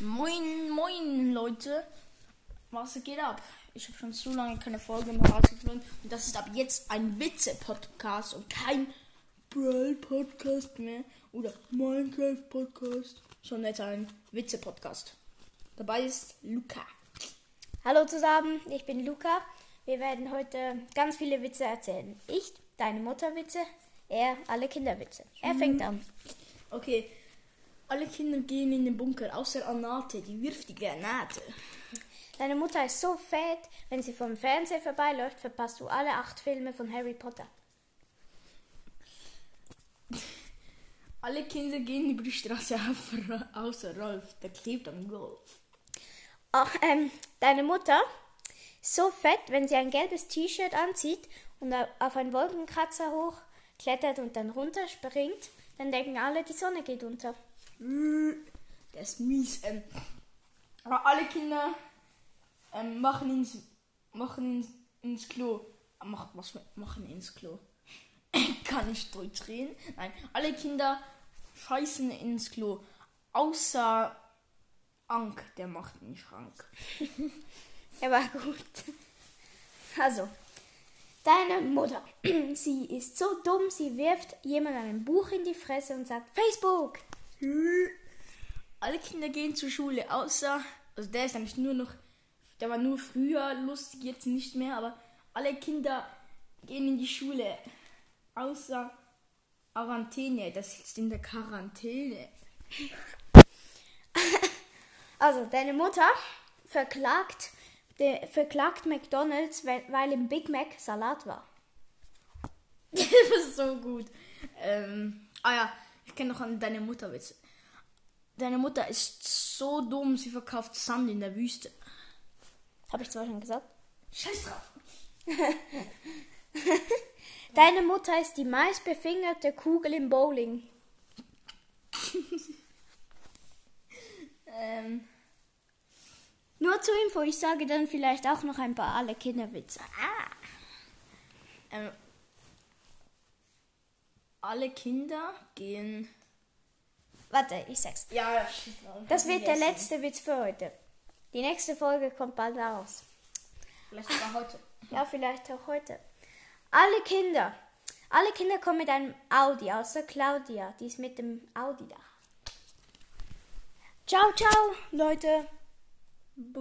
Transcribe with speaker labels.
Speaker 1: Moin, moin, Leute. Was geht ab? Ich habe schon zu lange keine Folge mehr rausgefunden. Und das ist ab jetzt ein Witze-Podcast und kein Brawl-Podcast mehr. Oder Minecraft-Podcast. Sondern jetzt ein Witze-Podcast. Dabei ist Luca.
Speaker 2: Hallo zusammen, ich bin Luca. Wir werden heute ganz viele Witze erzählen. Ich, deine Mutterwitze, er, alle Kinderwitze. Er fängt an.
Speaker 1: Okay. Alle Kinder gehen in den Bunker, außer Anate, die wirft die Granate.
Speaker 2: Deine Mutter ist so fett, wenn sie vom Fernseher vorbeiläuft, verpasst du alle acht Filme von Harry Potter.
Speaker 1: Alle Kinder gehen über die Straße auf, außer Rolf, der klebt am Golf.
Speaker 2: Ach, ähm, deine Mutter ist so fett, wenn sie ein gelbes T-Shirt anzieht und auf einen Wolkenkratzer hochklettert und dann runterspringt, dann denken alle, die Sonne geht unter.
Speaker 1: Der ist mies. Ähm, aber alle Kinder ähm, machen ins, machen ins, ins Klo. Ah, Mach, was machen ins Klo? Kann ich Deutsch reden? Nein, alle Kinder scheißen ins Klo. Außer Ank, der macht in den Schrank.
Speaker 2: Er war gut. Also, deine Mutter. Sie ist so dumm, sie wirft jemand ein Buch in die Fresse und sagt Facebook.
Speaker 1: Alle Kinder gehen zur Schule, außer, also der ist eigentlich nur noch, der war nur früher lustig, jetzt nicht mehr, aber alle Kinder gehen in die Schule, außer Quarantäne, das sitzt in der Quarantäne.
Speaker 2: Also, deine Mutter verklagt, de, verklagt McDonalds, weil, weil im Big Mac Salat war.
Speaker 1: das ist so gut. Ähm, ah ja, ich kenne noch an deine Mutter Witze. Deine Mutter ist so dumm, sie verkauft Sand in der Wüste.
Speaker 2: Habe ich zwar schon gesagt.
Speaker 1: Scheiß drauf.
Speaker 2: Deine Mutter ist die meistbefingerte Kugel im Bowling.
Speaker 1: Ähm,
Speaker 2: Nur zur Info, ich sage dann vielleicht auch noch ein paar alle Kinderwitze.
Speaker 1: ähm, alle Kinder gehen.
Speaker 2: Warte, ich sag's.
Speaker 1: Ja,
Speaker 2: Das wird der letzte Witz für heute. Die nächste Folge kommt bald raus.
Speaker 1: Vielleicht sogar heute.
Speaker 2: Ja, vielleicht auch heute. Alle Kinder. Alle Kinder kommen mit einem Audi, außer Claudia. Die ist mit dem Audi da. Ciao, ciao, Leute. Boop.